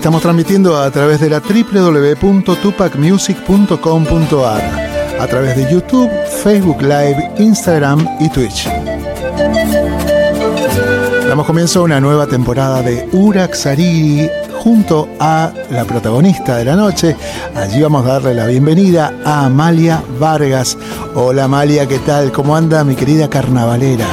Estamos transmitiendo a través de la www.tupacmusic.com.ar, a través de YouTube, Facebook Live, Instagram y Twitch. Damos comienzo a una nueva temporada de Uraxariri junto a la protagonista de la noche. Allí vamos a darle la bienvenida a Amalia Vargas. Hola Amalia, ¿qué tal? ¿Cómo anda mi querida carnavalera?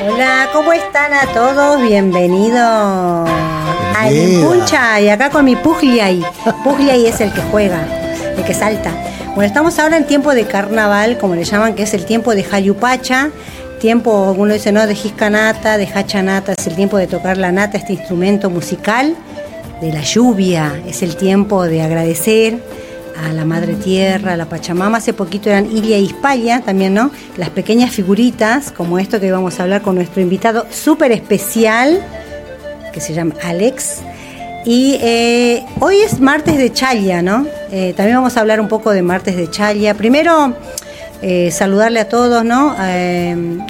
Hola, ¿cómo están a todos? Bienvenidos a Puncha y acá con mi Pugliay. Pugliay es el que juega, el que salta. Bueno, estamos ahora en tiempo de carnaval, como le llaman, que es el tiempo de Jayupacha tiempo, uno dice, no, de Jiscanata, de Hachanata, es el tiempo de tocar la nata, este instrumento musical de la lluvia, es el tiempo de agradecer a la Madre Tierra, a la Pachamama. Hace poquito eran Ilia y Ispaya también, ¿no? Las pequeñas figuritas, como esto que vamos a hablar con nuestro invitado súper especial, se llama Alex. Y eh, hoy es martes de Chaya, ¿no? Eh, también vamos a hablar un poco de martes de Chaya. Primero eh, saludarle a todos, ¿no?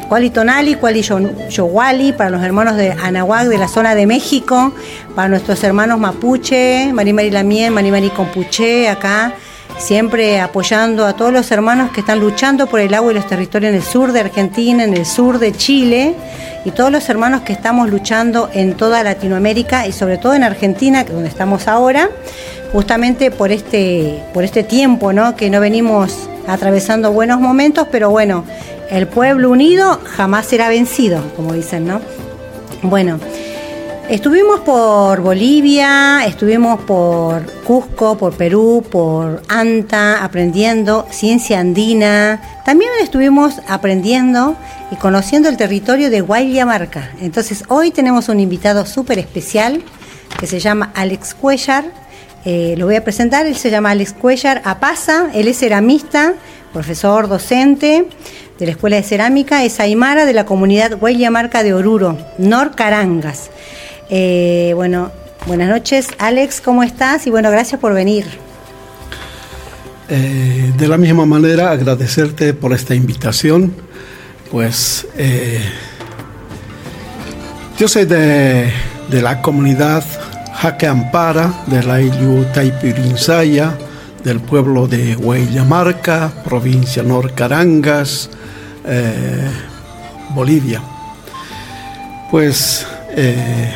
Kuali Tonali, Kuali Yowali, para los hermanos de Anahuac de la zona de México, para nuestros hermanos Mapuche, Mari Mari Lamien, Mari Mari Compuche, acá, siempre apoyando a todos los hermanos que están luchando por el agua y los territorios en el sur de Argentina, en el sur de Chile, y todos los hermanos que estamos luchando en toda Latinoamérica y sobre todo en Argentina, donde estamos ahora, justamente por este, por este tiempo, ¿no? Que no venimos atravesando buenos momentos, pero bueno, el pueblo unido jamás será vencido, como dicen, ¿no? Bueno, estuvimos por Bolivia, estuvimos por Cusco, por Perú, por Anta, aprendiendo ciencia andina. También estuvimos aprendiendo y conociendo el territorio de Guayamarca. Entonces, hoy tenemos un invitado súper especial que se llama Alex Cuellar eh, lo voy a presentar, él se llama Alex Cuellar Apaza, él es ceramista, profesor docente de la Escuela de Cerámica, es Aymara de la comunidad Huella Marca de Oruro, Nor Carangas. Eh, bueno, buenas noches, Alex, ¿cómo estás? Y bueno, gracias por venir. Eh, de la misma manera, agradecerte por esta invitación. Pues yo soy de, de la comunidad Jaque Ampara de la Ilu Taipirinsaya, del pueblo de Hueyamarca, provincia Norcarangas, eh, Bolivia. Pues eh,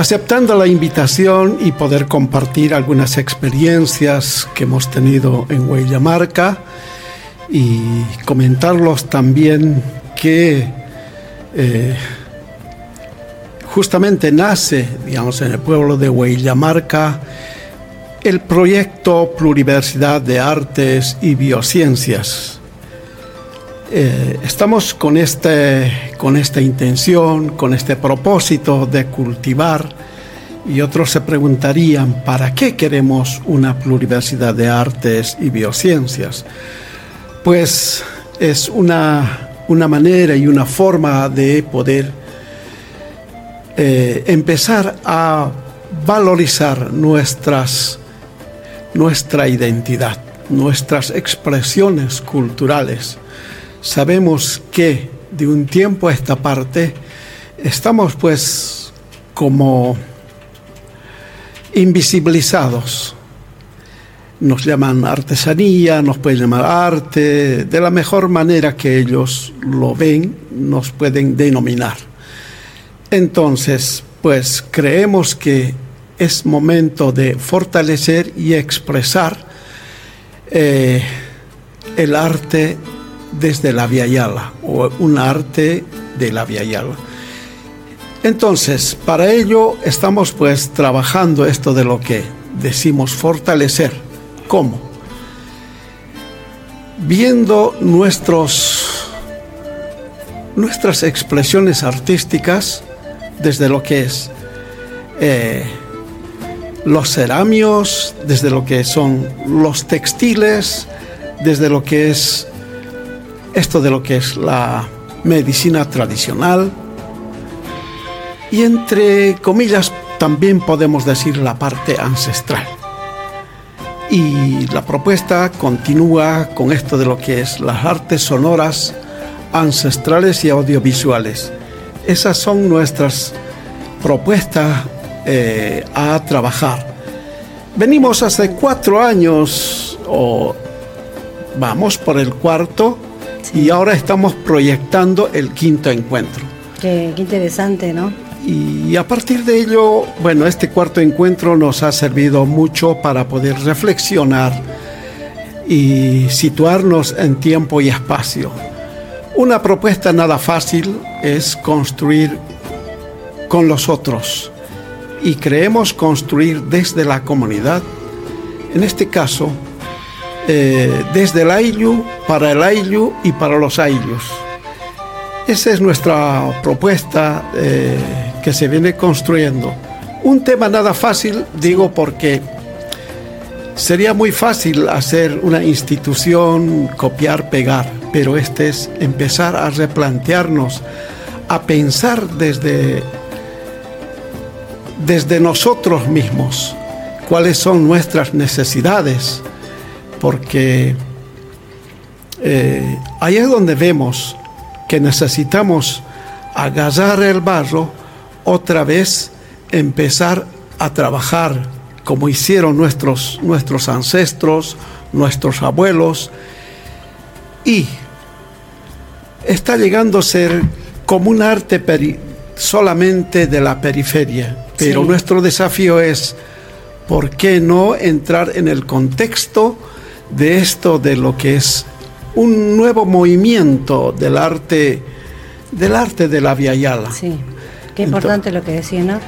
aceptando la invitación y poder compartir algunas experiencias que hemos tenido en Hueyamarca y comentarlos también que eh, justamente nace, digamos, en el pueblo de Huillamarca el proyecto Pluriversidad de Artes y Biociencias. Eh, estamos con, este, con esta intención, con este propósito de cultivar y otros se preguntarían, ¿para qué queremos una pluriversidad de artes y biociencias? Pues es una, una manera y una forma de poder eh, empezar a valorizar nuestras, nuestra identidad, nuestras expresiones culturales. Sabemos que de un tiempo a esta parte estamos pues como invisibilizados. Nos llaman artesanía, nos pueden llamar arte, de la mejor manera que ellos lo ven, nos pueden denominar. Entonces, pues creemos que es momento de fortalecer y expresar eh, el arte desde la Yala o un arte de la Yala. Entonces, para ello estamos pues trabajando esto de lo que decimos fortalecer. ¿Cómo? Viendo nuestros, nuestras expresiones artísticas desde lo que es eh, los ceramios, desde lo que son los textiles, desde lo que es esto de lo que es la medicina tradicional y entre comillas también podemos decir la parte ancestral. Y la propuesta continúa con esto de lo que es las artes sonoras ancestrales y audiovisuales esas son nuestras propuestas eh, a trabajar. Venimos hace cuatro años, o vamos por el cuarto, y ahora estamos proyectando el quinto encuentro. Qué, qué interesante, ¿no? Y a partir de ello, bueno, este cuarto encuentro nos ha servido mucho para poder reflexionar y situarnos en tiempo y espacio. Una propuesta nada fácil es construir con los otros y creemos construir desde la comunidad, en este caso, eh, desde el Ayllu, para el Ayllu y para los Ayllus. Esa es nuestra propuesta eh, que se viene construyendo. Un tema nada fácil, digo porque sería muy fácil hacer una institución, copiar, pegar, pero este es empezar a replantearnos, a pensar desde, desde nosotros mismos cuáles son nuestras necesidades, porque eh, ahí es donde vemos que necesitamos agarrar el barro, otra vez empezar a trabajar como hicieron nuestros, nuestros ancestros, nuestros abuelos, y está llegando a ser como un arte solamente de la periferia, pero nuestro desafío es, ¿por qué no entrar en el contexto de esto, de lo que es un nuevo movimiento del arte, del arte de la Via Yala. Sí, qué importante lo que decía, ¿no?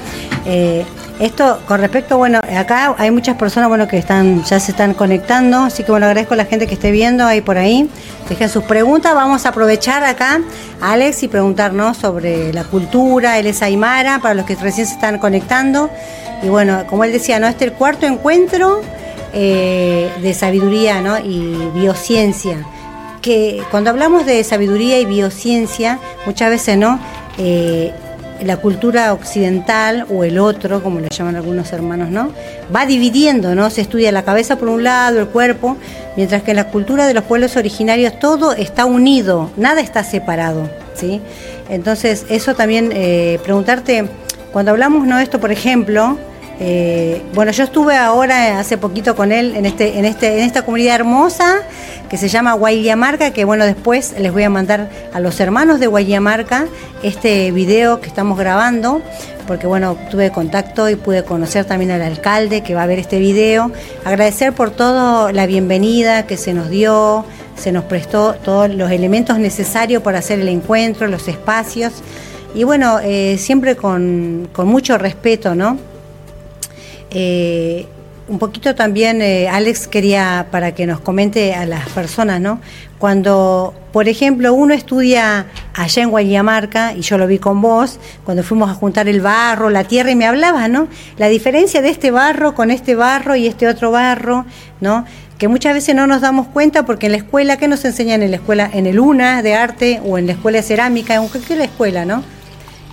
Eh, esto con respecto, bueno, acá hay muchas personas, bueno, que están, ya se están conectando, así que bueno, agradezco a la gente que esté viendo ahí por ahí. Dejen sus preguntas, vamos a aprovechar acá, Alex, y preguntarnos sobre la cultura, él es Aymara, para los que recién se están conectando. Y bueno, como él decía, ¿no? Este es el cuarto encuentro eh, de sabiduría ¿no? y biociencia que cuando hablamos de sabiduría y biociencia, muchas veces no, eh, la cultura occidental o el otro, como le llaman algunos hermanos, ¿no? Va dividiendo, ¿no? Se estudia la cabeza por un lado, el cuerpo, mientras que en la cultura de los pueblos originarios todo está unido, nada está separado, ¿sí? Entonces, eso también, eh, preguntarte, cuando hablamos, ¿no? Esto, por ejemplo, eh, bueno, yo estuve ahora hace poquito con él en este, en este, en esta comunidad hermosa que se llama Guayamarca, que bueno, después les voy a mandar a los hermanos de Guayamarca este video que estamos grabando, porque bueno, tuve contacto y pude conocer también al alcalde que va a ver este video. Agradecer por todo la bienvenida que se nos dio, se nos prestó todos los elementos necesarios para hacer el encuentro, los espacios. Y bueno, eh, siempre con, con mucho respeto, ¿no? Eh, un poquito también, eh, Alex, quería para que nos comente a las personas, ¿no? Cuando, por ejemplo, uno estudia allá en Guayamarca, y yo lo vi con vos, cuando fuimos a juntar el barro, la tierra, y me hablabas, ¿no? La diferencia de este barro con este barro y este otro barro, ¿no? Que muchas veces no nos damos cuenta porque en la escuela, ¿qué nos enseñan en la escuela? En el UNA de arte o en la escuela de cerámica, en cualquier escuela, ¿no?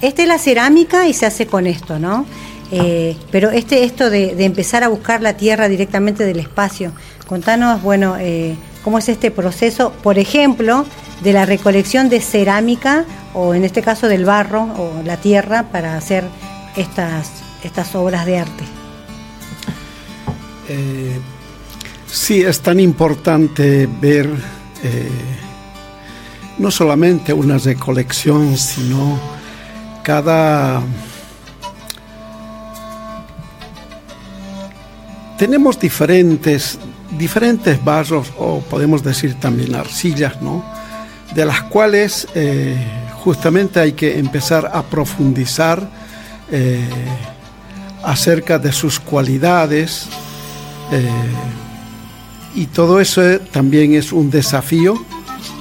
Esta es la cerámica y se hace con esto, ¿no? Eh, pero este esto de, empezar a buscar la tierra directamente del espacio, contanos, bueno, eh, cómo es este proceso, por ejemplo, de la recolección de cerámica o en este caso del barro o la tierra para hacer estas, estas obras de arte. Eh, sí, es tan importante ver no solamente una recolección, sino cada tenemos diferentes, diferentes barros, o podemos decir también arcillas, ¿no? De las cuales eh, justamente hay que empezar a profundizar eh, acerca de sus cualidades. Eh, y todo eso también es un desafío.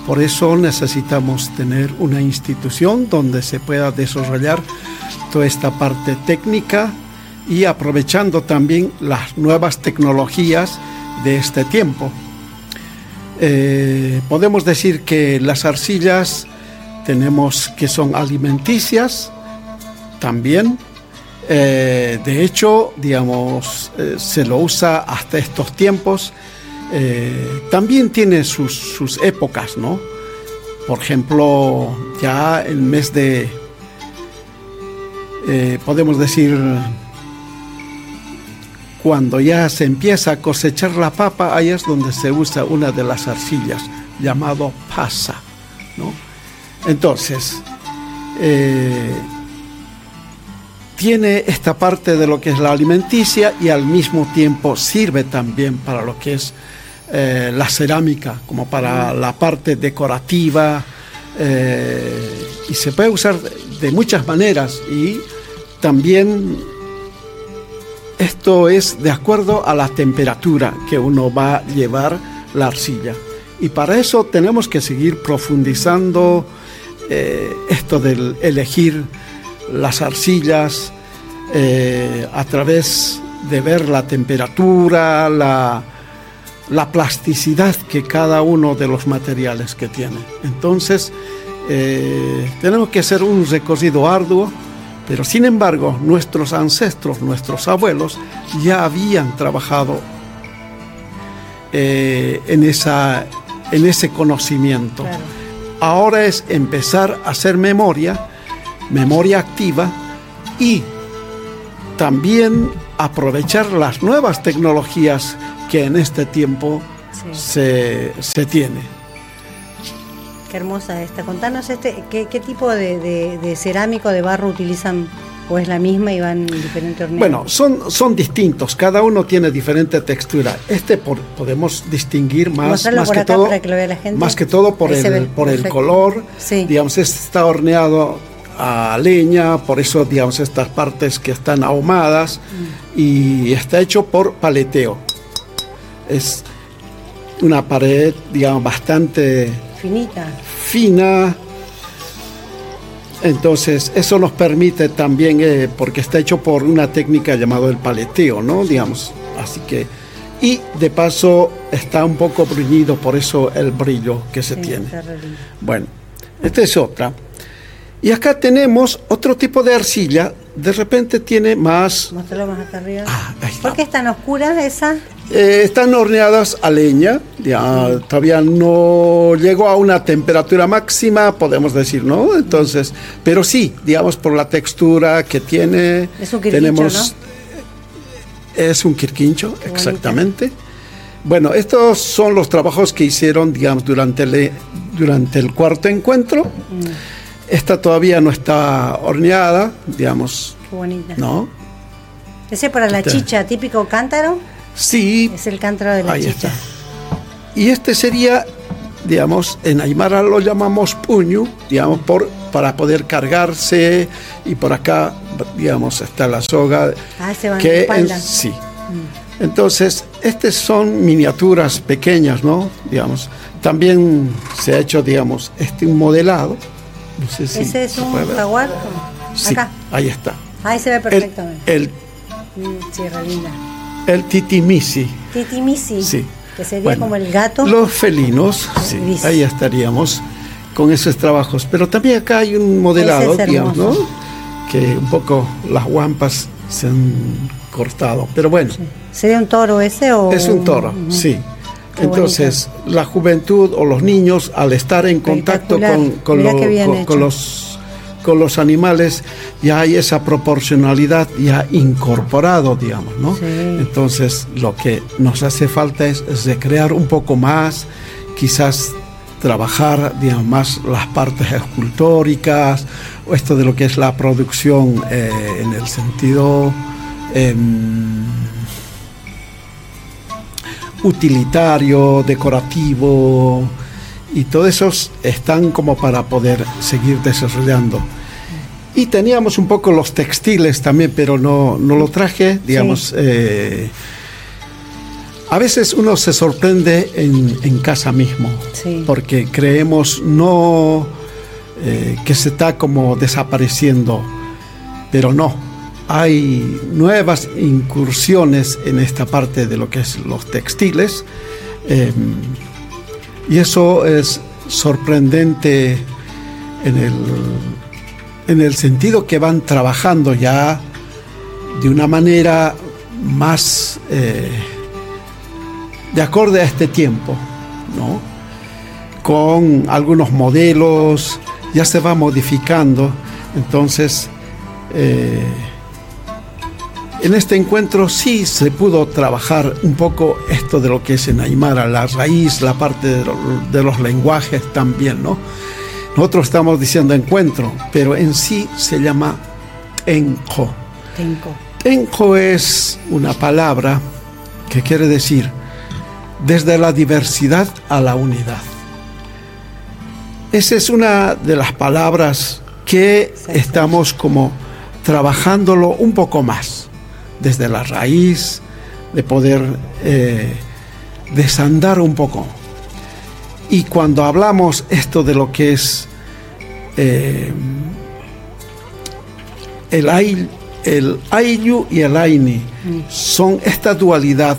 Por eso necesitamos tener una institución donde se pueda desarrollar toda esta parte técnica y aprovechando también las nuevas tecnologías de este tiempo. Eh, podemos decir que las arcillas tenemos que son alimenticias también. Eh, de hecho, digamos, eh, se lo usa hasta estos tiempos. también tiene sus, sus épocas, ¿no? Por ejemplo, ya el mes de, podemos decir, cuando ya se empieza a cosechar la papa, ahí es donde se usa una de las arcillas, llamado pasa. ¿no? Entonces, eh, tiene esta parte de lo que es la alimenticia y al mismo tiempo sirve también para lo que es eh, la cerámica, como para la parte decorativa, eh, y se puede usar de muchas maneras y también esto es de acuerdo a la temperatura que uno va a llevar la arcilla. Y para eso tenemos que seguir profundizando eh, esto del elegir las arcillas eh, a través de ver la temperatura, la, la plasticidad que cada uno de los materiales que tiene. Entonces, eh, tenemos que hacer un recorrido arduo, pero sin embargo, nuestros ancestros, nuestros abuelos, ya habían trabajado eh, en, esa, en ese conocimiento. Ahora es empezar a hacer memoria, memoria activa y también aprovechar las nuevas tecnologías que en este tiempo se, se, tiene. Qué hermosa esta. Contanos este, ¿qué, qué tipo de, de, de, cerámico, de barro utilizan? ¿O es la misma y van en diferentes horneos? Bueno, son, son distintos, cada uno tiene diferente textura. Este por, podemos distinguir más, más que todo, que más que todo por el, por el color. Sí. Digamos, este está horneado a leña, por eso, digamos, estas partes que están ahumadas mm. y está hecho por paleteo. Es una pared, digamos, bastante finita. Fina. Entonces, eso nos permite también, eh, porque está hecho por una técnica llamada el paleteo, ¿no? Digamos, así que... Y de paso está un poco bruñido, por eso el brillo que se Sí, tiene. Bueno, esta es otra. Y acá tenemos otro tipo de arcilla. De repente tiene más... Mostralo más acá arriba. Ah, ahí está. ¿Por qué es tan oscura esa? Eh, están horneadas a leña, ya todavía no llegó a una temperatura máxima, podemos decir, ¿no? Entonces, pero sí, digamos por la textura que tiene, Es un quirquincho, tenemos es un quirquincho, exactamente. Bueno, estos son los trabajos que hicieron, digamos, durante el, durante el cuarto encuentro. Mm, Esta todavía no está horneada, digamos, qué bonita. ¿no? Ese para la Este. chicha, típico cántaro. Sí, Es el cántaro de la Ahí chicha. está. Y este sería, digamos, en Aymara lo llamamos puño, digamos, por, para poder cargarse. Y por acá, digamos, está la soga. Ah, se van que en- sí. Entonces, estas son miniaturas pequeñas, ¿no? Digamos. También se ha hecho, digamos, este un modelado. No sé si Ese es un jaguar. Sí, Acá. ahí está. Ahí se ve El, perfectamente. el, Mm, re linda. El titimisi. Titimisi. Sí. Que sería Bueno, como el gato. Los felinos, sí, Gris. ahí estaríamos con esos trabajos. Pero también acá hay un modelado, es digamos, ¿no? Que un poco las guampas se han cortado. Pero bueno, ¿Sería un toro ese o...? es un toro, sí. Qué Entonces, la juventud o los niños, al estar en contacto con, lo- con los con los animales, ya hay esa proporcionalidad ya incorporado, digamos, ¿no? Sí. Entonces, lo que nos hace falta es, es recrear un poco más, quizás trabajar, digamos, más las partes escultóricas, o esto de lo que es la producción eh, en el sentido em, utilitario, decorativo, y todos esos están como para poder seguir desarrollando. Y teníamos un poco los textiles también, pero no, no lo traje, digamos. eh, a veces uno se sorprende en, en casa mismo, Sí. porque creemos no eh, que se está como desapareciendo, pero no. Hay nuevas incursiones en esta parte de lo que es los textiles. eh, y eso es sorprendente en el, en el sentido que van trabajando ya de una manera más eh, de acorde a este tiempo, ¿no? Con algunos modelos, ya se va modificando, entonces eh, en este encuentro sí se pudo trabajar un poco esto de lo que es en Aymara, la raíz, la parte de, los lenguajes también, ¿no? Nosotros estamos diciendo encuentro, pero en sí se llama enco. Tenco. Enco es una palabra que quiere decir desde la diversidad a la unidad. Esa es una de las palabras que estamos como trabajándolo un poco más, desde la raíz, de poder eh, desandar un poco. Y cuando hablamos esto de lo que es eh, el, el Ayu y el Aini, son esta dualidad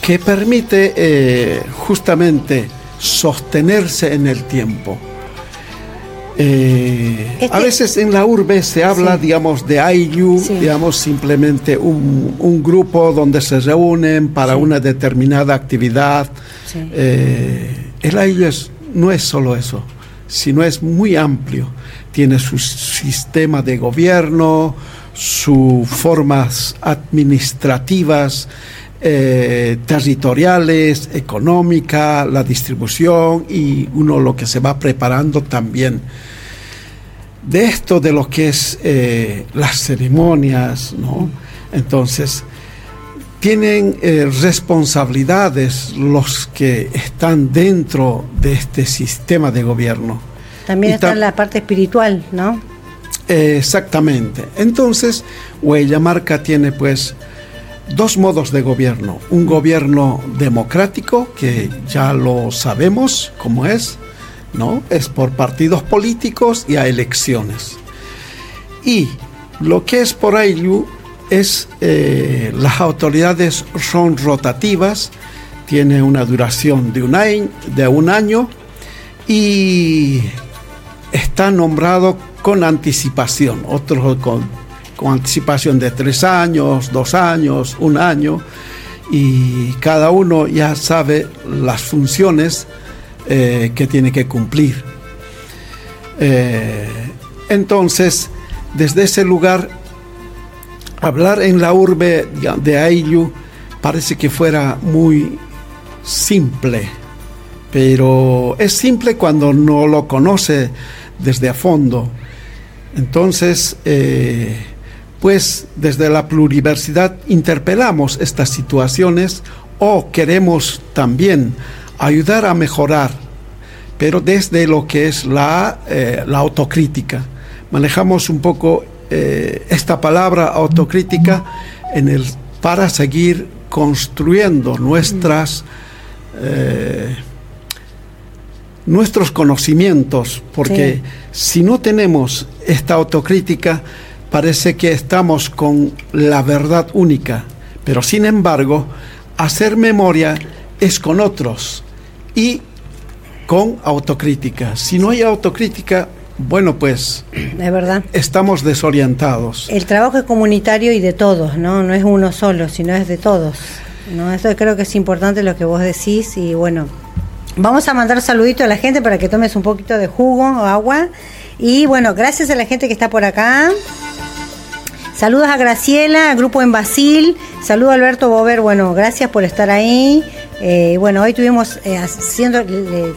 que permite eh, justamente sostenerse en el tiempo. Eh, a veces en la urbe se habla, digamos, de Ayu, digamos, simplemente un, grupo donde se reúnen para una determinada actividad. Eh, el Ayu no es solo eso, sino es muy amplio. Tiene su sistema de gobierno, sus formas administrativas, eh, territoriales, económica, la distribución y uno lo que se va preparando también. De esto de lo que es eh, las ceremonias, ¿no? Entonces, tienen eh, responsabilidades los que están dentro de este sistema de gobierno. También está la parte espiritual, ¿no? exactamente. Entonces, Huella Marca tiene pues dos modos de gobierno. Un gobierno democrático, que ya lo sabemos cómo es, ¿no? Es por partidos políticos y a elecciones. Y lo que es por AILU es eh, las autoridades son rotativas, tiene una duración de un año, de un año y está nombrado con anticipación, otros con con anticipación de tres años, dos años, un año, y cada uno ya sabe las funciones eh, que tiene que cumplir. Eh, entonces, desde ese lugar, hablar en la urbe de Ayllu parece que fuera muy simple, pero es simple cuando no lo conoce desde a fondo. Entonces, eh, pues desde la pluriversidad interpelamos estas situaciones o queremos también ayudar a mejorar, pero desde lo que es la, eh, autocrítica. Manejamos un poco eh, esta palabra autocrítica en el, para seguir construyendo nuestras... nuestros conocimientos, porque si no tenemos esta autocrítica, parece que estamos con la verdad única, pero sin embargo, hacer memoria es con otros y con autocrítica. Si no hay autocrítica, bueno, pues es verdad. Estamos desorientados. El trabajo es comunitario y de todos, ¿no? No es uno solo, sino es de todos. ¿no? Eso creo que es importante lo que vos decís y bueno, vamos a mandar saludito a la gente para que tomes un poquito de jugo o agua. Y bueno, gracias a la gente que está por acá. Saludos a Graciela, al grupo en Basil. Saludos a Alberto Bover. Bueno, gracias por estar ahí. Eh, bueno, hoy estuvimos eh, haciendo,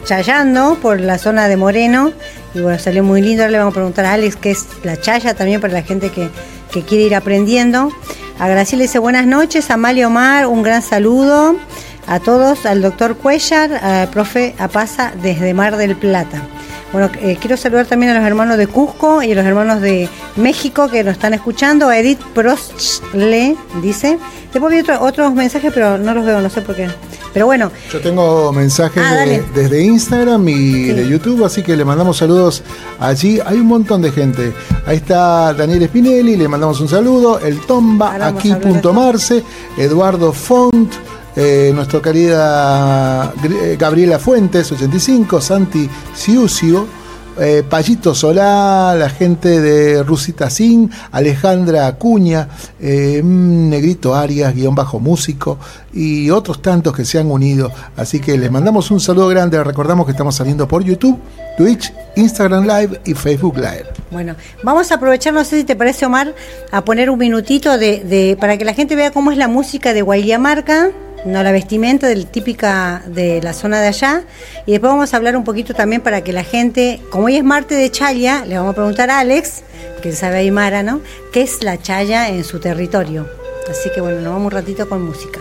chayando por la zona de Moreno. Y bueno, salió muy lindo. Ahora le vamos a preguntar a Alex qué es la chaya también para la gente que, que quiere ir aprendiendo. A Graciela dice buenas noches. A Amalia Omar, un gran saludo. A todos, al doctor Cuellar, al profe Apaza desde Mar del Plata. Bueno, eh, quiero saludar también a los hermanos de Cusco y a los hermanos de México que nos están escuchando. A Edith Prostle dice. Después vi otros mensajes, pero no los veo, no sé por qué. Pero bueno. Yo tengo mensajes ah, desde Instagram y de YouTube, así que le mandamos saludos allí. Hay un montón de gente. Ahí está Daniel Spinelli, le mandamos un saludo. El Tomba, aquí.marce. Eduardo Font eh, nuestra querida eh, Gabriela Fuentes, 85, Santi Ciusio, eh, Payito Solá, la gente de Rusita Sin, Alejandra Acuña, eh, mm, Negrito Arias, guion bajo músico y otros tantos que se han unido. Así que les mandamos un saludo grande. Recordamos que estamos saliendo por YouTube, Twitch, Instagram Live y Facebook Live. Bueno, vamos a aprovechar, no sé si te parece Omar, a poner un minutito de, para que la gente vea cómo es la música de Guayamarca no la vestimenta del, típica de la zona de allá. Y después vamos a hablar un poquito también para que la gente, como hoy es Marte de Chaya, le vamos a preguntar a Alex, que sabe Aymara, ¿no? ¿Qué es la Chaya en su territorio? Así que bueno, nos vamos un ratito con música.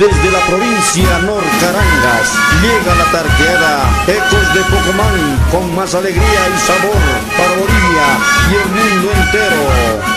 Desde la provincia Llega la tarqueada Ecos de Pocomán con más alegría y sabor para Bolivia y el mundo entero.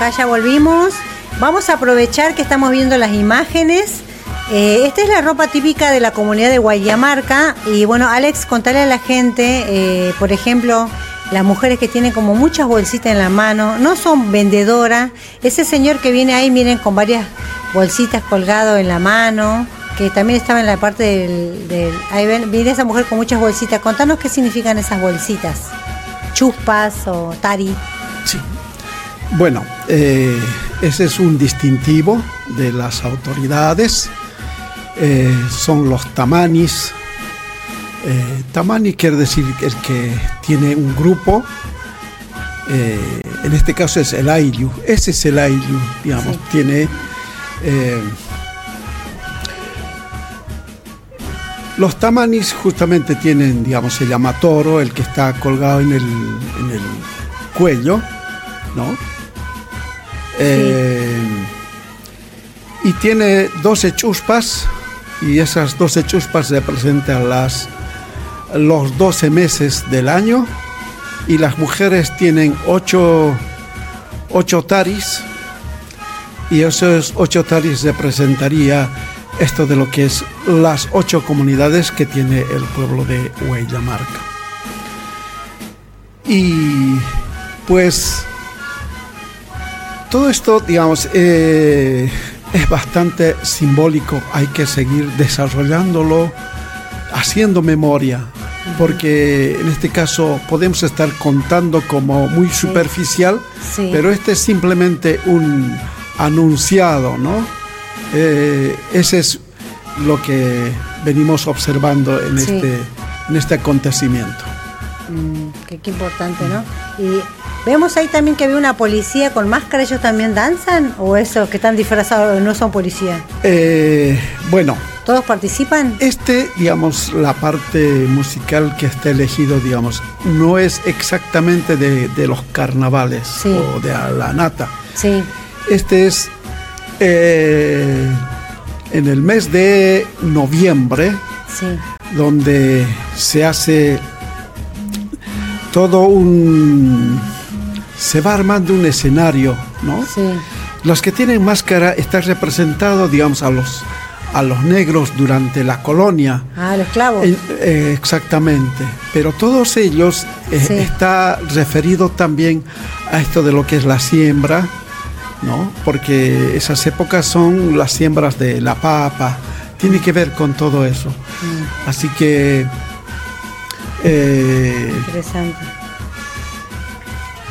Ya volvimos. Vamos a aprovechar que estamos viendo las imágenes. Eh, esta es la ropa típica de la comunidad de Guayamarca. Y bueno, Alex, contale a la gente, eh, por ejemplo, las mujeres que tienen como muchas bolsitas en la mano, no son vendedoras. Ese señor que viene ahí, miren, con varias bolsitas colgado en la mano, que también estaba en la parte del... ahí viene esa mujer con muchas bolsitas. Contanos qué significan esas bolsitas. Chuspas o tari. Sí, bueno, eh, ese es un distintivo de las autoridades. Eh, son los tamanis. Eh, tamani quiere decir el que tiene un grupo. en este caso es el Ayllu. Ese es el Ayllu, digamos. Tiene. los tamanis justamente tienen, digamos, se llama toro, el que está colgado en el, en el cuello, ¿no? Eh, y tiene 12 chuspas y esas 12 chuspas representan las, los 12 meses del año y las mujeres tienen 8, 8 taris y esos 8 taris representaría esto de lo que es las 8 comunidades que tiene el pueblo de Huellamarca. Y pues todo esto, digamos, eh, es bastante simbólico. Hay que seguir desarrollándolo, haciendo memoria, porque en este caso podemos estar contando como muy superficial, Sí. pero este es simplemente un anunciado, ¿no? Eh, ese es lo que venimos observando en, Sí. este, en este acontecimiento. Mm, qué, qué importante, ¿no? Y vemos ahí también que había una policía con máscara, ¿ellos también danzan? ¿O eso, que están disfrazados, no son policía? Eh, bueno, ¿Todos participan? Este, digamos, la parte musical que está elegido, digamos, no es exactamente de, de los carnavales Sí. o de la nata. Sí, Este es eh, en el mes de noviembre, sí, donde se hace todo un... Se va armando un escenario, ¿no? sí. Los que tienen máscara están representados, digamos, a los, a los negros durante la colonia. Ah, los clavos. Eh, eh, exactamente. Pero todos ellos eh, Sí. está referido también a esto de lo que es la siembra, ¿no? Porque esas épocas son las siembras de la papa. Tiene que ver con todo eso. Mm, Así que eh, interesante.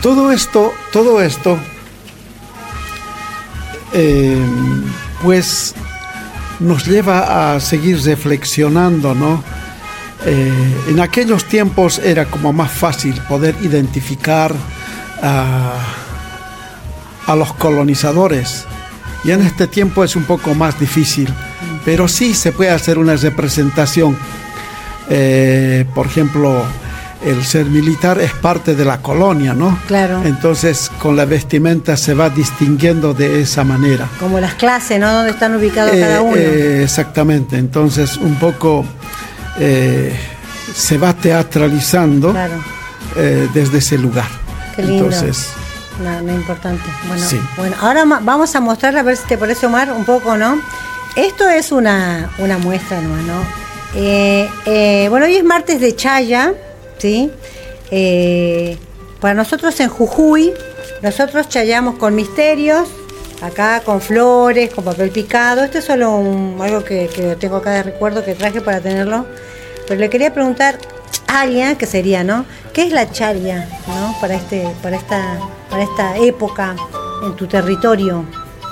Todo esto, todo esto, eh, pues nos lleva a seguir reflexionando, ¿no? Eh, en aquellos tiempos era como más fácil poder identificar a, a los colonizadores y en este tiempo es un poco más difícil, pero sí se puede hacer una representación. Eh, por ejemplo, el ser militar es parte de la colonia, ¿no? Claro. Entonces, con la vestimenta se va distinguiendo de esa manera. Como las clases, ¿no? Donde están ubicados Eh, cada uno. eh, exactamente. Entonces, un poco eh, se va teatralizando claro. eh, desde ese lugar. Qué lindo. Entonces, No, no importante. Bueno, Sí. bueno ahora vamos a mostrar, a ver si te parece, Omar, un poco, ¿no? Esto es una, una muestra, ¿no? ¿no? Bueno, hoy es martes de Chaya, ¿sí? Eh, para nosotros en Jujuy, nosotros chayamos con misterios, acá con flores, con papel picado. Esto es solo un- algo que, que tengo acá de recuerdo que traje para tenerlo. Pero le quería preguntar, charia, que sería, ¿no? ¿Qué es la charia, ¿no? Para este, para esta, para esta época en tu territorio.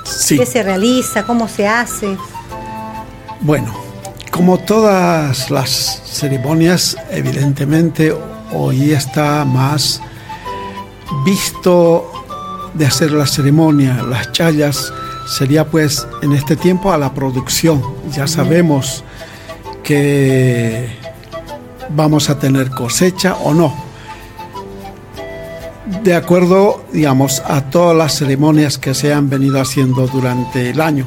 sí. ¿Qué se realiza? ¿Cómo se hace? Bueno, como todas las ceremonias, evidentemente hoy está más visto de hacer la ceremonia. Las chayas sería pues en este tiempo a la producción. Ya sabemos que vamos a tener cosecha o no. De acuerdo, digamos, a todas las ceremonias que se han venido haciendo durante el año.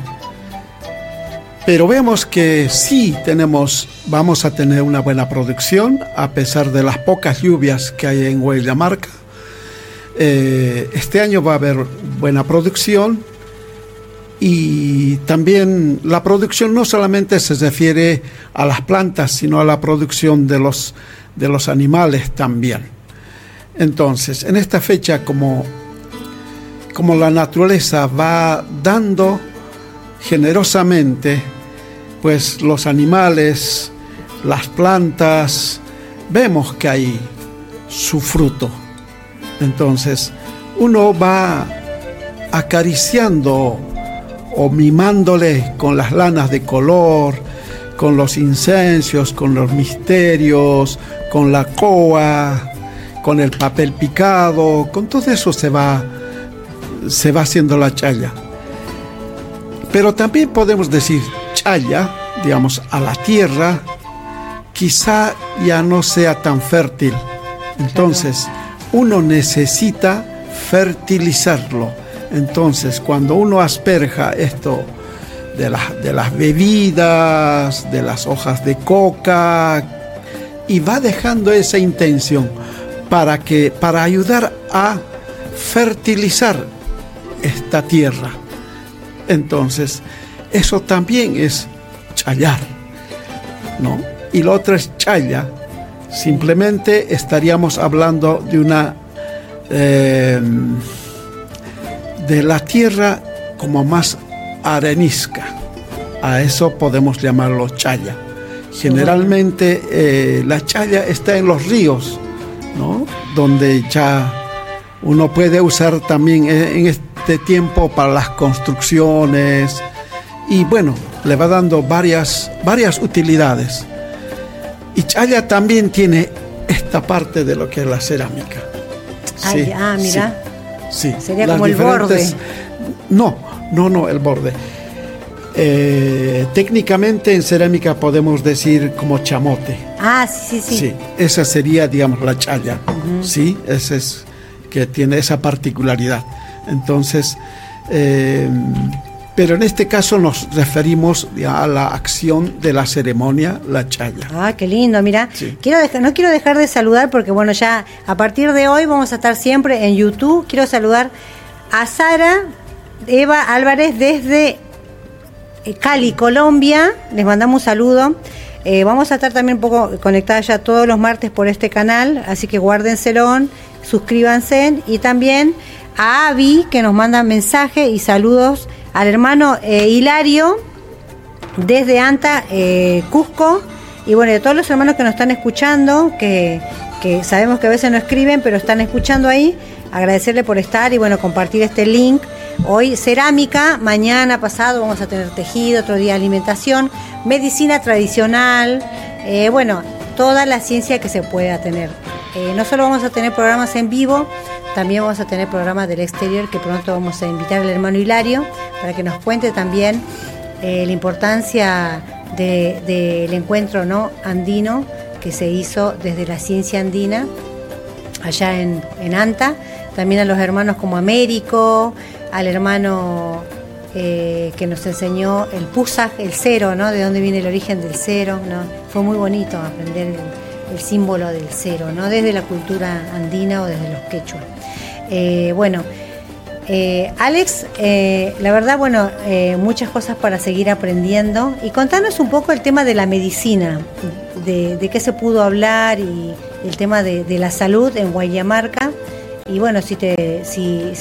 Pero vemos que sí tenemos, vamos a tener una buena producción, a pesar de las pocas lluvias que hay en Huellamarca. Eh, este año va a haber buena producción y también la producción no solamente se refiere a las plantas, sino a la producción de los, de los animales también. Entonces, en esta fecha, como, como la naturaleza va dando generosamente, pues los animales, las plantas, vemos que hay su fruto. Entonces, uno va acariciando o mimándole con las lanas de color, con los incensios, con los misterios, con la coa, con el papel picado, con todo eso se va, se va haciendo la chaya. Pero también podemos decir chaya, digamos, a la tierra, quizá ya no sea tan fértil. Entonces, uno necesita fertilizarlo. Entonces, cuando uno asperja esto de, las- de las bebidas, de las hojas de coca, y va dejando esa intención para, que, para ayudar a fertilizar esta tierra. Entonces, eso también es chayar, ¿no? Y lo otro es chaya. Simplemente estaríamos hablando de una eh, de la tierra como más arenisca. A eso podemos llamarlo chaya. Generalmente eh, la chaya está en los ríos, ¿no? Donde ya uno puede usar también en este tiempo para las construcciones y bueno, le va dando varias, varias utilidades. Y chaya también tiene esta parte de lo que es la cerámica. ah, mira. Sí, Sería como el borde. No, no, no, el borde. Eh, técnicamente en cerámica podemos decir como chamote. Ah, sí, sí, sí. esa sería, digamos, la chaya. Sí, ese es que tiene esa particularidad. Entonces, eh, pero en este caso nos referimos a la acción de la ceremonia, la chaya. Ah, qué lindo, mira. Quiero no quiero dejar de saludar porque bueno, ya a partir de hoy vamos a estar siempre en YouTube. Quiero saludar a Sara Eva Álvarez desde eh, Cali, Colombia. Les mandamos un saludo. Eh, vamos a estar también un poco conectadas ya todos los martes por este canal, así que guárdenselo, suscríbanse y también a Avi que nos manda mensaje y saludos al hermano eh, Hilario desde Anta, Cusco y bueno, de todos los hermanos que nos están escuchando, que, que sabemos que a veces no escriben, pero están escuchando ahí, agradecerle por estar y bueno, compartir este link Hoy cerámica, mañana pasado vamos a tener tejido, otro día alimentación, medicina tradicional, eh, bueno, toda la ciencia que se pueda tener. Eh, no solo vamos a tener programas en vivo, también vamos a tener programas del exterior que pronto vamos a invitar al hermano Hilario para que nos cuente también eh, la importancia del encuentro ¿no? andino que se hizo desde la ciencia andina allá en, en Anta, también a los hermanos como Américo, al hermano eh, que nos enseñó el pusaj, el cero, ¿no? De dónde viene el origen del cero, ¿no? Fue muy bonito aprender el, símbolo del cero, ¿no? Desde la cultura andina o desde los quechua. Eh, bueno, eh, Alex, la verdad, bueno, muchas cosas para seguir aprendiendo. Y contanos un poco el tema de la medicina, de, qué se pudo hablar y el tema de, la salud en Guayamarca. Y bueno, si,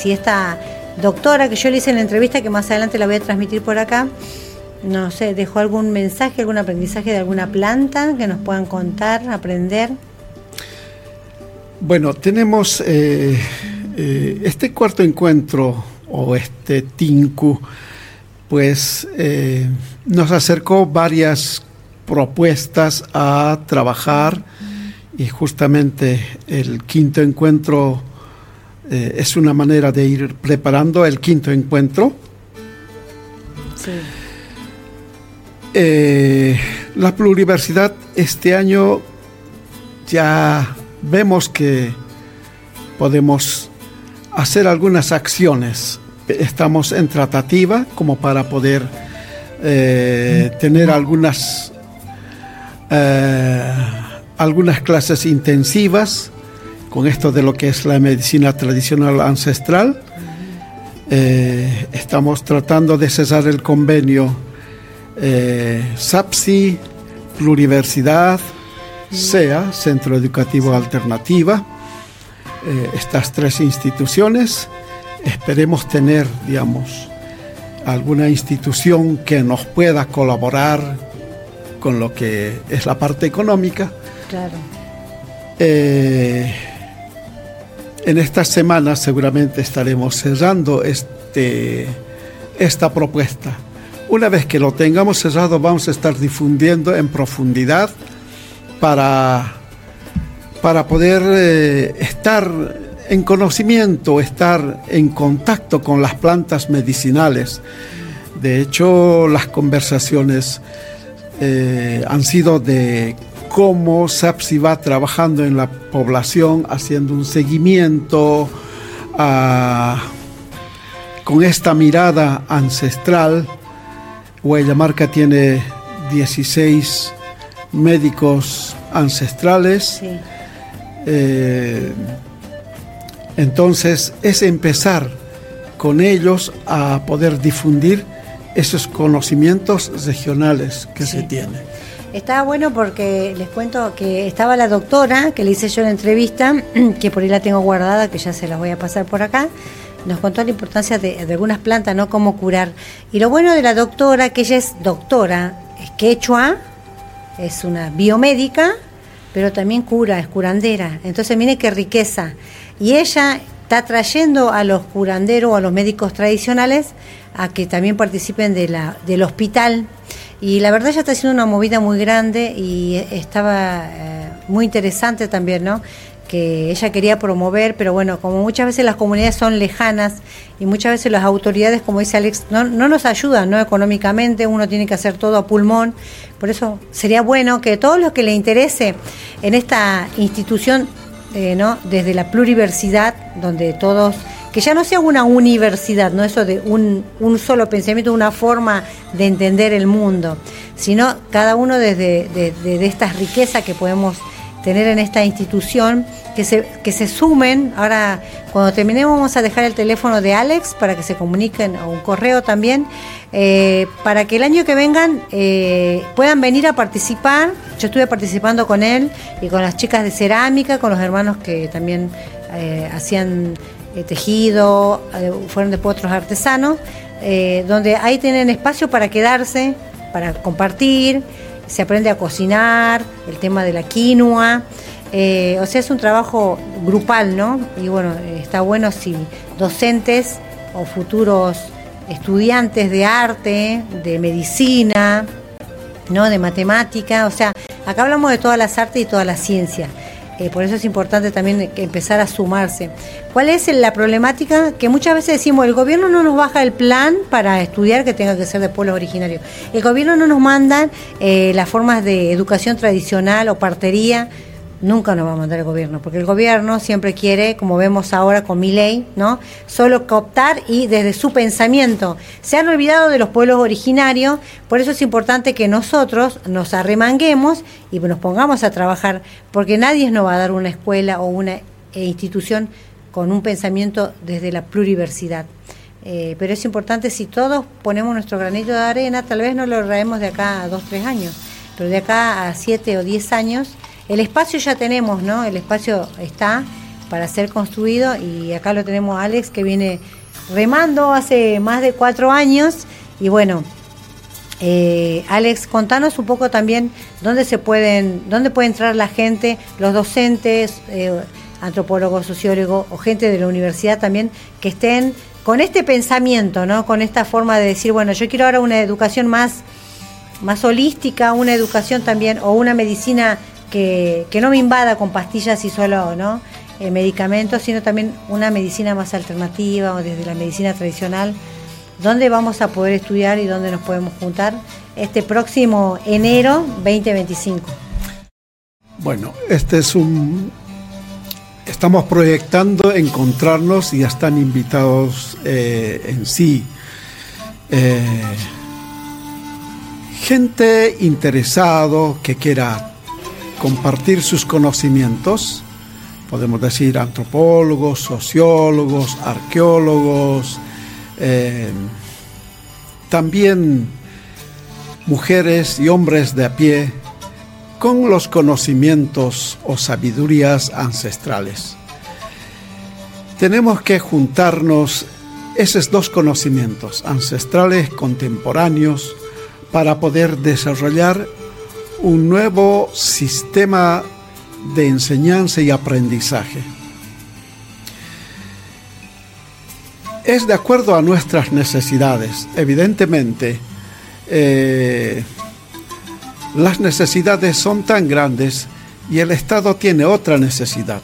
esta doctora que yo le hice en la entrevista, que más adelante la voy a transmitir por acá, no sé, dejó algún mensaje, algún aprendizaje de alguna planta que nos puedan contar, aprender. Bueno, tenemos eh, eh, este cuarto encuentro o este TINCU, pues eh, nos acercó varias propuestas a trabajar y justamente el quinto encuentro eh, es una manera de ir preparando el quinto encuentro. Eh, la pluriversidad este año ya vemos que podemos hacer algunas acciones. Estamos en tratativa como para poder eh, tener algunas, algunas clases intensivas con esto de lo que es la medicina tradicional ancestral. Eh, estamos tratando de cesar el convenio eh, SAPSI, Pluriversidad, SEA, Centro Educativo Alternativa, eh, estas tres instituciones. Esperemos tener, digamos, alguna institución que nos pueda colaborar con lo que es la parte económica. Claro. En estas semanas seguramente estaremos cerrando este, esta propuesta. Una vez que lo tengamos cerrado vamos a estar difundiendo en profundidad para, para poder eh, estar en conocimiento, estar en contacto con las plantas medicinales. De hecho, las conversaciones eh, han sido de cómo SAPSI va trabajando en la población, haciendo un seguimiento ah, con esta mirada ancestral. Huellamarca tiene 16 médicos ancestrales. Eh, entonces es empezar con ellos a poder difundir esos conocimientos regionales que se tienen. Estaba bueno porque les cuento que estaba la doctora, que le hice yo la entrevista, que por ahí la tengo guardada, que ya se las voy a pasar por acá. Nos contó la importancia de, algunas plantas, ¿no? Cómo curar. Y lo bueno de la doctora, que ella es doctora, es quechua, es una biomédica, pero también cura, es curandera. Entonces, mire qué riqueza. Y ella está trayendo a los curanderos a los médicos tradicionales a que también participen de la, del hospital. Y la verdad ella está haciendo una movida muy grande y estaba eh, muy interesante también, ¿no? Que ella quería promover, pero bueno, como muchas veces las comunidades son lejanas y muchas veces las autoridades, como dice Alex, no, no nos ayudan ¿no? económicamente, uno tiene que hacer todo a pulmón, por eso sería bueno que todos los que le interese en esta institución, eh, ¿no? desde la pluriversidad, donde todos que ya no sea una universidad, no eso de un, solo pensamiento, una forma de entender el mundo, sino cada uno desde de, de estas riquezas que podemos tener en esta institución, que se, que se sumen. Ahora, cuando terminemos, vamos a dejar el teléfono de Alex para que se comuniquen, o un correo también, eh, para que el año que vengan eh, puedan venir a participar. Yo estuve participando con él y con las chicas de cerámica, con los hermanos que también eh, hacían tejido, fueron después otros artesanos, donde ahí tienen espacio para quedarse, para compartir se aprende a cocinar, el tema de la quinoa. Eh, o sea, es un trabajo grupal, ¿no? Y bueno, está bueno si docentes o futuros estudiantes de arte, de medicina, ¿no? De matemática, o sea, acá hablamos de todas las artes y todas las ciencias. Eh, por eso es importante también empezar a sumarse. ¿Cuál es la problemática? Que muchas veces decimos, el gobierno no nos baja el plan para estudiar que tenga que ser de pueblos originarios. El gobierno no nos manda eh, las formas de educación tradicional o partería nunca nos va a mandar el gobierno, porque el gobierno siempre quiere, como vemos ahora con mi ley, ¿no? Solo cooptar y desde su pensamiento. Se han olvidado de los pueblos originarios, por eso es importante que nosotros nos arremanguemos y nos pongamos a trabajar, porque nadie nos va a dar una escuela o una eh, institución con un pensamiento desde la pluriversidad. Eh, pero es importante si todos ponemos nuestro granito de arena, tal vez no lo traemos de acá a dos, tres años, pero de acá a siete o diez años, el espacio ya tenemos, ¿no? El espacio está para ser construido y acá lo tenemos Alex que viene remando hace más de cuatro años y bueno, eh, Alex, contanos un poco también dónde se pueden, dónde puede entrar la gente, los docentes, eh, antropólogos, sociólogos o gente de la universidad también que estén con este pensamiento, ¿no? Con esta forma de decir, bueno, yo quiero ahora una educación más, más holística, una educación también o una medicina que, no me invada con pastillas y solo ¿no? Eh, medicamentos, sino también una medicina más alternativa o desde la medicina tradicional, ¿dónde vamos a poder estudiar y dónde nos podemos juntar este próximo enero 2025. Bueno, este es un... Estamos proyectando encontrarnos y ya están invitados eh, en sí. Eh, gente interesado que quiera compartir sus conocimientos, podemos decir antropólogos, sociólogos, arqueólogos, eh, también mujeres y hombres de a pie con los conocimientos o sabidurías ancestrales. Tenemos que juntarnos esos dos conocimientos, ancestrales, contemporáneos, para poder desarrollar un nuevo sistema de enseñanza y aprendizaje. Es de acuerdo a nuestras necesidades. Evidentemente, eh, las necesidades son tan grandes y el Estado tiene otra necesidad.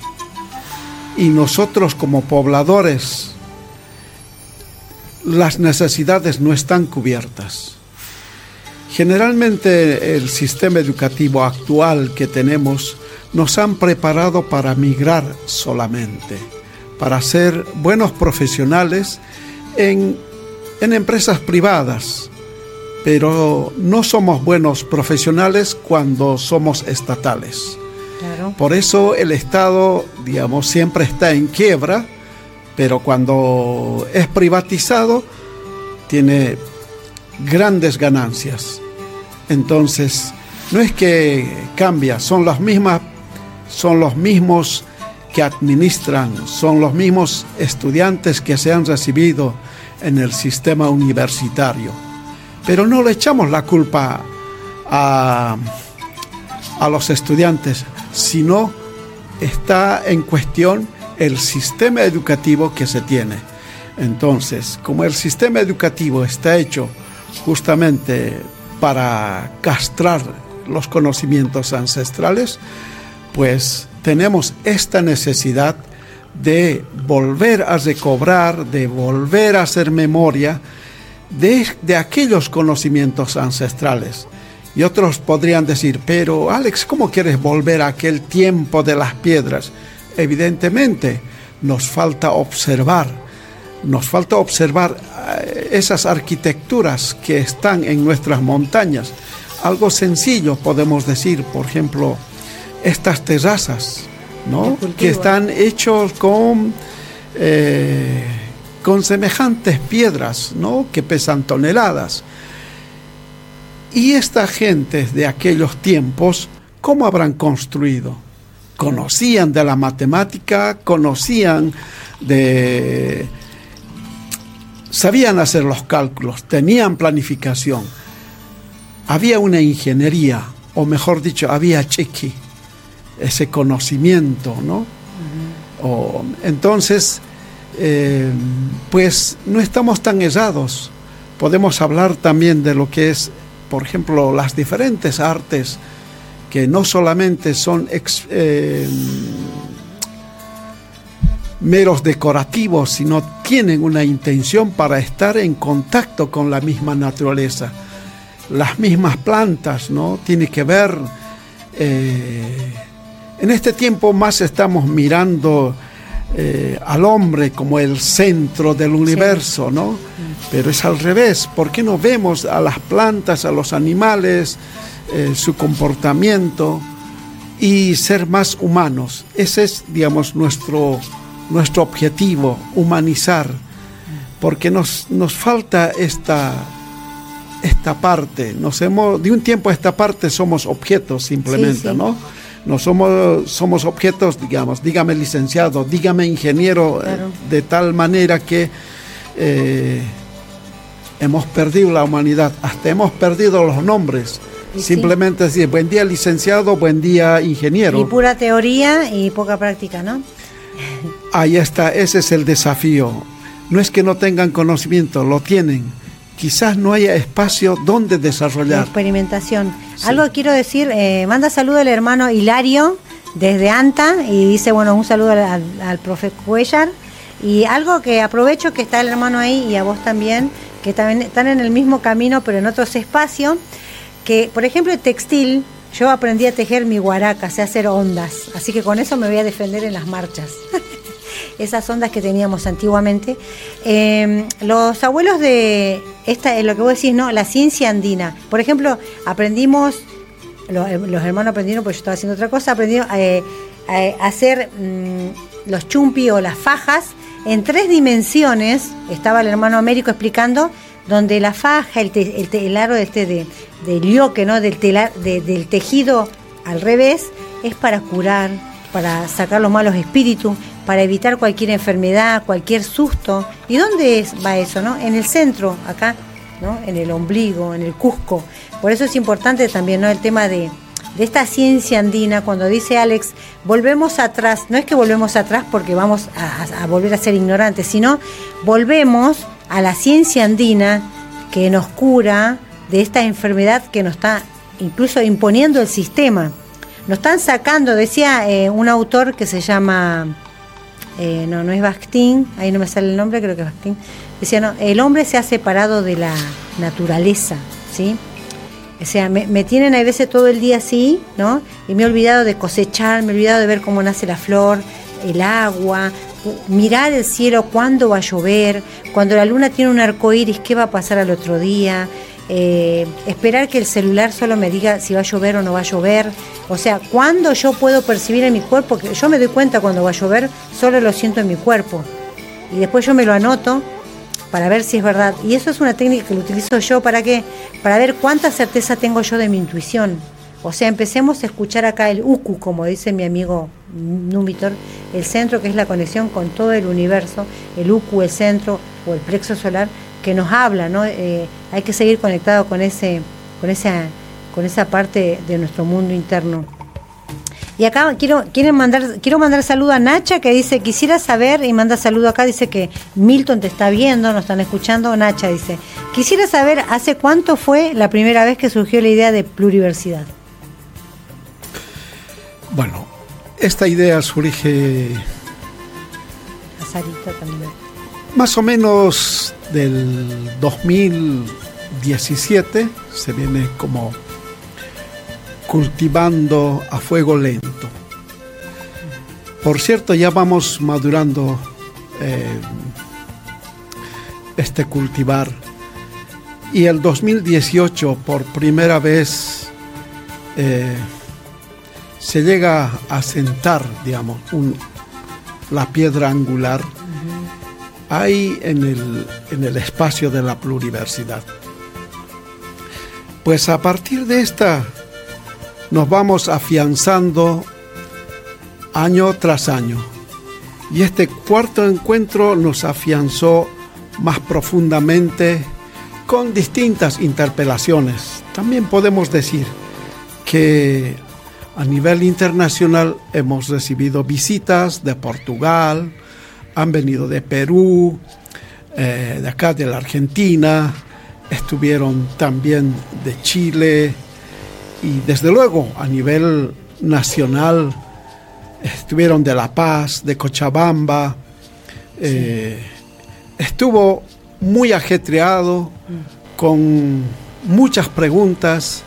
Y nosotros como pobladores, las necesidades no están cubiertas. Generalmente el sistema educativo actual que tenemos nos han preparado para migrar solamente, para ser buenos profesionales en, empresas privadas, pero no somos buenos profesionales cuando somos estatales. Por eso el Estado, digamos, siempre está en quiebra, pero cuando es privatizado, tiene grandes ganancias. Entonces, no es que cambia, son mismas, son los mismos que administran, son los mismos estudiantes que se han recibido en el sistema universitario. Pero no le echamos la culpa a, a los estudiantes, sino está en cuestión el sistema educativo que se tiene. Entonces, como el sistema educativo está hecho justamente para castrar los conocimientos ancestrales, pues tenemos esta necesidad de volver a recobrar, de volver a hacer memoria de, de, aquellos conocimientos ancestrales. Y otros podrían decir, pero Alex, ¿cómo quieres volver a aquel tiempo de las piedras? Evidentemente, nos falta observar, nos falta observar eh, esas arquitecturas que están en nuestras montañas. Algo sencillo podemos decir, por ejemplo, estas terrazas, ¿no? que están hechos con, eh, con semejantes piedras, ¿no? que pesan toneladas. Y estas gentes de aquellos tiempos, ¿cómo habrán construido? Conocían de la matemática, conocían de... Sabían hacer los cálculos, tenían planificación. Había una ingeniería, o mejor dicho, había chequi, ese conocimiento, ¿no? entonces, eh, pues no estamos tan errados. Podemos hablar también de lo que es por ejemplo, las diferentes artes que no solamente son eh, meros decorativos, sino tienen una intención para estar en contacto con la misma naturaleza. Las mismas plantas, ¿no? Tiene que ver... Eh, en este tiempo más estamos mirando eh, al hombre como el centro del universo, ¿no? Pero es al revés. ¿Por qué no vemos a las plantas, a los animales, eh, su comportamiento y ser más humanos? Ese es, digamos, nuestro, nuestro objetivo, humanizar. Porque nos, nos falta esta, esta parte. Nos hemos, de un tiempo a esta parte somos objetos simplemente, ¿no? no somos, somos objetos, digamos, dígame licenciado, dígame ingeniero, eh, de tal manera que eh, hemos perdido la humanidad, hasta hemos perdido los nombres. Simplemente decir, buen día licenciado, buen día ingeniero. Y pura teoría y poca práctica, ¿no? Ahí está, ese es el desafío. No es que no tengan conocimiento, lo tienen. Quizás no haya espacio donde desarrollar. experimentación. Algo quiero decir, eh, manda saludo al hermano Hilario desde ANTA y dice, bueno, un saludo al, profe Cuellar. Y algo que aprovecho que está el hermano ahí y a vos también, que también están en el mismo camino pero en otros espacios, que por ejemplo el textil, yo aprendí a tejer mi guaraca, sé hacer ondas, así que con eso me voy a defender en las marchas. Esas ondas que teníamos antiguamente. Em, los abuelos de esta, lo que vos decís, ¿no? La ciencia andina. Por ejemplo, aprendimos, los, hermanos aprendieron, pues yo estaba haciendo otra cosa, aprendieron eh, a hacer mm, los chumpi o las fajas en tres dimensiones. Estaba el hermano Américo explicando donde la faja, el, el, aro este de, de ¿no? Del, telar, del tejido al revés, es para curar, para sacar los malos espíritus, para evitar cualquier enfermedad, cualquier susto. ¿Y dónde va eso? ¿no? En el centro, acá, ¿no? en el ombligo, en el Cusco. Por eso es importante también ¿no? el tema de, esta ciencia andina, cuando dice Alex, volvemos atrás, no es que volvemos atrás porque vamos a, a volver a ser ignorantes, sino volvemos a la ciencia andina que nos cura de esta enfermedad que nos está incluso imponiendo el sistema. Nos están sacando, decía eh, un autor que se llama, eh, no, no es Bakhtin, ahí no me sale el nombre, creo que es Bakhtin, decía, no, el hombre se ha separado de la naturaleza, ¿sí? O sea, me, tienen a veces todo el día así, ¿no? Y me he olvidado de cosechar, me he olvidado de ver cómo nace la flor, el agua, mirar el cielo, cuándo va a llover, cuando la luna tiene un arco iris, qué va a pasar al otro día, eh, esperar que el celular solo me diga si va a llover o no va a llover. O sea, cuando yo puedo percibir en mi cuerpo, que yo me doy cuenta cuando va a llover, solo lo siento en mi cuerpo. Y después yo me lo anoto para ver si es verdad. Y eso es una técnica que lo utilizo yo para qué? Para ver cuánta certeza tengo yo de mi intuición. O sea, empecemos a escuchar acá el UCU, como dice mi amigo Númitor, el centro que es la conexión con todo el universo, el UCU, el centro o el plexo solar, que nos habla, ¿no? Eh, hay que seguir conectado con ese, con esa, con esa parte de nuestro mundo interno. Y acá quiero, quieren mandar, quiero mandar saludo a Nacha que dice, quisiera saber, y manda saludo acá, dice que Milton te está viendo, nos están escuchando. Nacha dice, quisiera saber hace cuánto fue la primera vez que surgió la idea de pluriversidad. Bueno, esta idea surge también. más o menos del 2017, se viene como cultivando a fuego lento. Por cierto, ya vamos madurando eh, este cultivar. Y el 2018, por primera vez, eh, se llega a sentar, digamos, la piedra angular ahí en el, en el espacio de la pluriversidad. Pues a partir de esta nos vamos afianzando año tras año. Y este cuarto encuentro nos afianzó más profundamente con distintas interpelaciones. También podemos decir que a nivel internacional hemos recibido visitas de Portugal, han venido de Perú, eh, de acá de la Argentina, estuvieron también de Chile, y desde luego a nivel nacional estuvieron de La Paz, de Cochabamba, eh, estuvo muy ajetreado, con muchas preguntas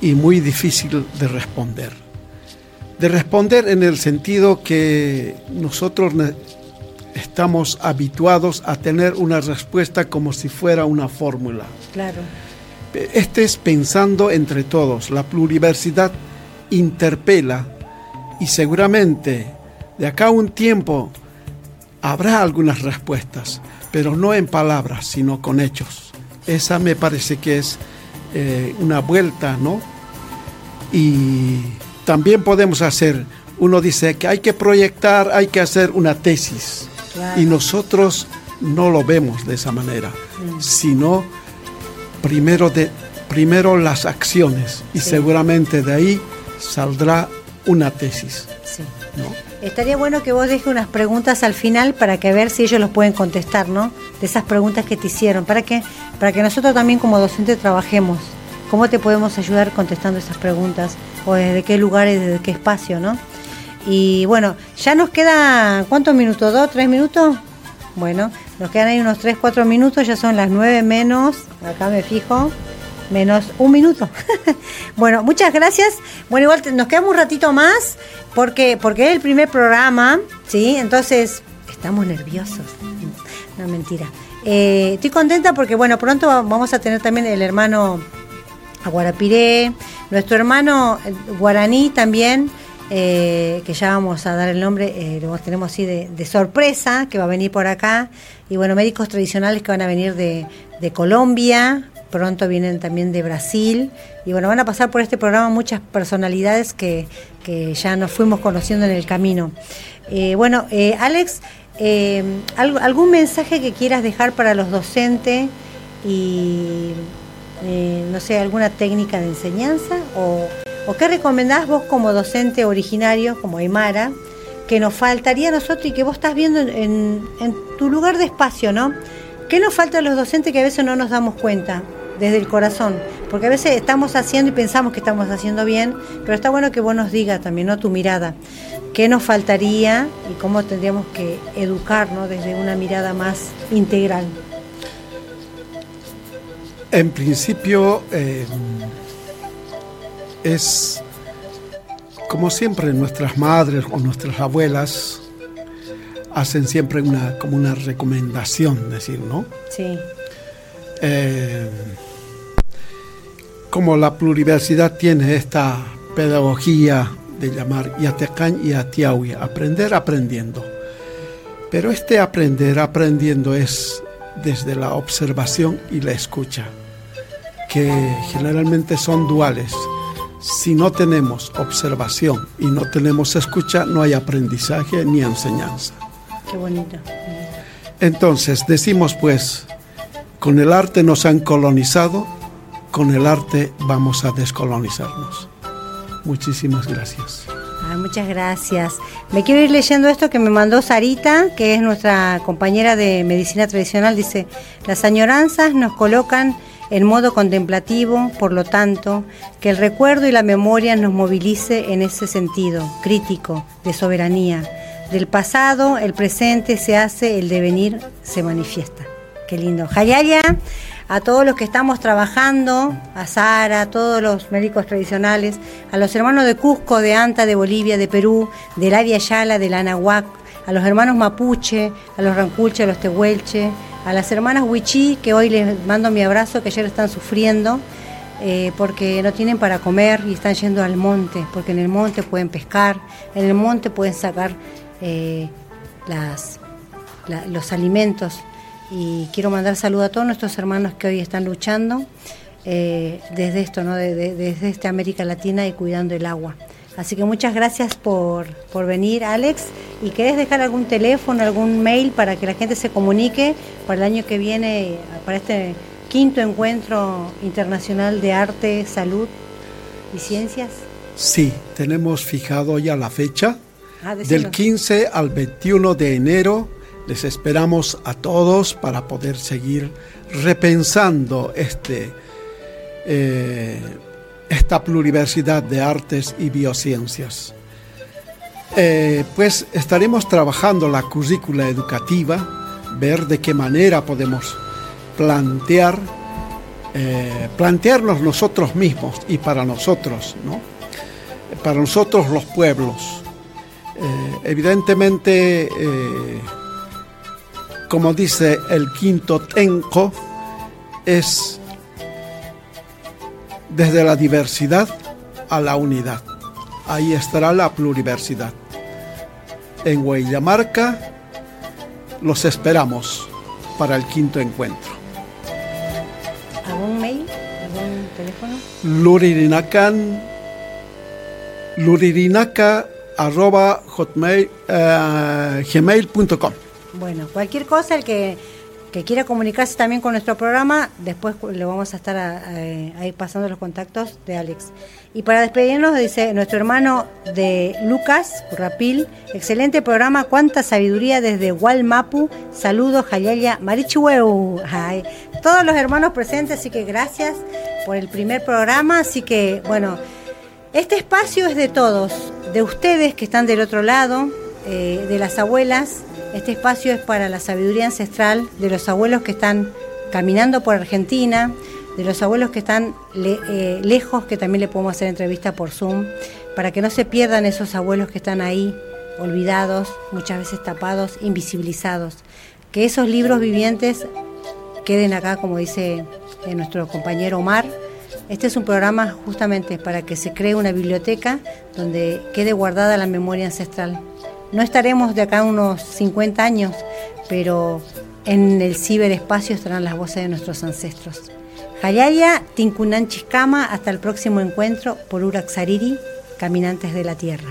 y muy difícil de responder. De responder en el sentido que nosotros estamos habituados a tener una respuesta como si fuera una fórmula. Claro este es pensando entre todos. La pluriversidad interpela y seguramente de acá a un tiempo habrá algunas respuestas, pero no en palabras, sino con hechos. Esa me parece que es eh, una vuelta, ¿no? Y también podemos hacer, uno dice que hay que proyectar, hay que hacer una tesis. Y nosotros no lo vemos de esa manera, mm. sino primero, de, primero las acciones y seguramente de ahí saldrá una tesis. Sí. Estaría bueno que vos dejes unas preguntas al final para que ver si ellos los pueden contestar, ¿no? De esas preguntas que te hicieron, para que, para que nosotros también como docentes trabajemos. ¿Cómo te podemos ayudar contestando esas preguntas? ¿O desde qué lugares, desde qué espacio, no? Y bueno, ya nos queda, ¿cuántos minutos? ¿Dos, tres minutos? Bueno, nos quedan ahí unos 3, 4 minutos, ya son las 9 menos, acá me fijo, menos un minuto. bueno, muchas gracias. Bueno, igual nos quedamos un ratito más porque, porque es el primer programa, ¿sí? Entonces, estamos nerviosos. No, mentira. Eh, estoy contenta porque, bueno, pronto vamos a tener también el hermano Aguarapiré, nuestro hermano guaraní también eh, que ya vamos a dar el nombre, eh, lo tenemos así de, sorpresa, que va a venir por acá. Y bueno, médicos tradicionales que van a venir de, Colombia, pronto vienen también de Brasil. Y bueno, van a pasar por este programa muchas personalidades que, ya nos fuimos conociendo en el camino. Eh, bueno, Alex, ¿algún mensaje que quieras dejar para los docentes y, no sé, alguna técnica de enseñanza o ¿O qué recomendás vos como docente originario, como Aymara, que nos faltaría a nosotros y que vos estás viendo en, tu lugar de espacio, ¿no? ¿Qué nos falta a los docentes que a veces no nos damos cuenta desde el corazón? Porque a veces estamos haciendo y pensamos que estamos haciendo bien, pero está bueno que vos nos digas también, ¿no? Tu mirada. ¿Qué nos faltaría y cómo tendríamos que educarnos desde una mirada más integral? En principio, eh, es, como siempre, nuestras madres o nuestras abuelas hacen siempre una, como una recomendación, decir, ¿no? Sí. Eh, como la pluriversidad tiene esta pedagogía de llamar Yatecan y Atiahui, aprender aprendiendo. Pero este aprender aprendiendo es desde la observación y la escucha, que generalmente son duales. Si no tenemos observación y no tenemos escucha, no hay aprendizaje ni enseñanza. Qué bonito. Entonces, decimos pues, con el arte nos han colonizado, con el arte vamos a descolonizarnos. Muchísimas gracias. muchas gracias. Me quiero ir leyendo esto que me mandó Sarita, que es nuestra compañera de medicina tradicional. Dice, las añoranzas nos colocan en modo contemplativo, por lo tanto, que el recuerdo y la memoria nos movilice en ese sentido, crítico, de soberanía. Del pasado, el presente se hace, el devenir se manifiesta. Qué lindo. Hayaya, a todos los que estamos trabajando, a Sara, a todos los médicos tradicionales, a los hermanos de Cusco, de Anta, de Bolivia, de Perú, del área Yala, del Anahuac, a los hermanos Mapuche, a los Ranculche, a los Tehuelche, a las hermanas Huichí, que hoy les mando mi abrazo, que ayer están sufriendo eh, porque no tienen para comer y están yendo al monte, porque en el monte pueden pescar, en el monte pueden sacar eh, los alimentos. Y quiero mandar saludo a todos nuestros hermanos que hoy están luchando eh, desde esto, ¿no? desde esta América Latina y cuidando el agua. Así que muchas gracias por, por venir, Alex. ¿Y querés dejar algún teléfono, algún mail para que la gente se comunique para el año que viene, para este quinto encuentro internacional de arte, salud y ciencias? Sí, tenemos fijado ya la fecha. Ah, Del 15 al 21 de enero les esperamos a todos para poder seguir repensando este eh, esta pluriversidad de artes y biociencias. Eh, pues estaremos trabajando la currícula educativa, ver de qué manera podemos plantear, eh, plantearnos nosotros mismos y para nosotros, ¿no? para nosotros los pueblos. Evidentemente, como dice el quinto tenco, es desde la diversidad a la unidad. Ahí estará la pluriversidad. En Huellamarca los esperamos para el quinto encuentro. ¿Algún mail? ¿Algún teléfono? Luririnacan luririnaca arroba hotmail, eh, gmail.com. Bueno, cualquier cosa, el que que quiera comunicarse también con nuestro programa, después le vamos a estar ahí pasando los contactos de Alex. Y para despedirnos, dice nuestro hermano de Lucas Rapil, excelente programa, cuánta sabiduría desde Walmapu, saludos, Jayaya, Marichueu, todos los hermanos presentes, así que gracias por el primer programa, así que bueno, este espacio es de todos, de ustedes que están del otro lado, eh, de las abuelas, este espacio es para la sabiduría ancestral de los abuelos que están caminando por Argentina, de los abuelos que están eh, lejos, que también le podemos hacer entrevista por Zoom, para que no se pierdan esos abuelos que están ahí, olvidados, muchas veces tapados, invisibilizados. Que esos libros vivientes queden acá, como dice eh, nuestro compañero Omar. Este es un programa justamente para que se cree una biblioteca donde quede guardada la memoria ancestral. No estaremos de acá unos 50 años, pero en el ciberespacio estarán las voces de nuestros ancestros. Hayaya Tinkunan Chiscama, hasta el próximo encuentro por Uraxariri, Caminantes de la Tierra.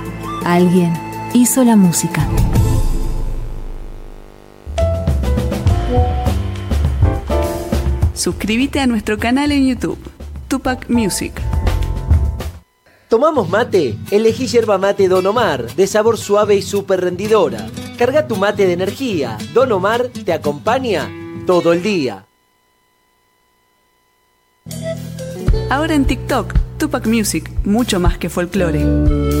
alguien hizo la música. Suscríbete a nuestro canal en YouTube, Tupac Music. ¿Tomamos mate? Elegí yerba mate Don Omar, de sabor suave y súper rendidora. Carga tu mate de energía. Don Omar te acompaña todo el día. Ahora en TikTok, Tupac Music, mucho más que folclore.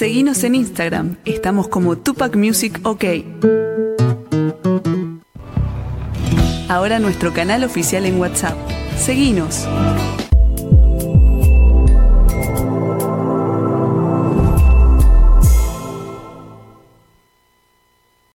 Seguinos en Instagram, estamos como Tupac Music OK. Ahora nuestro canal oficial en WhatsApp. Seguinos.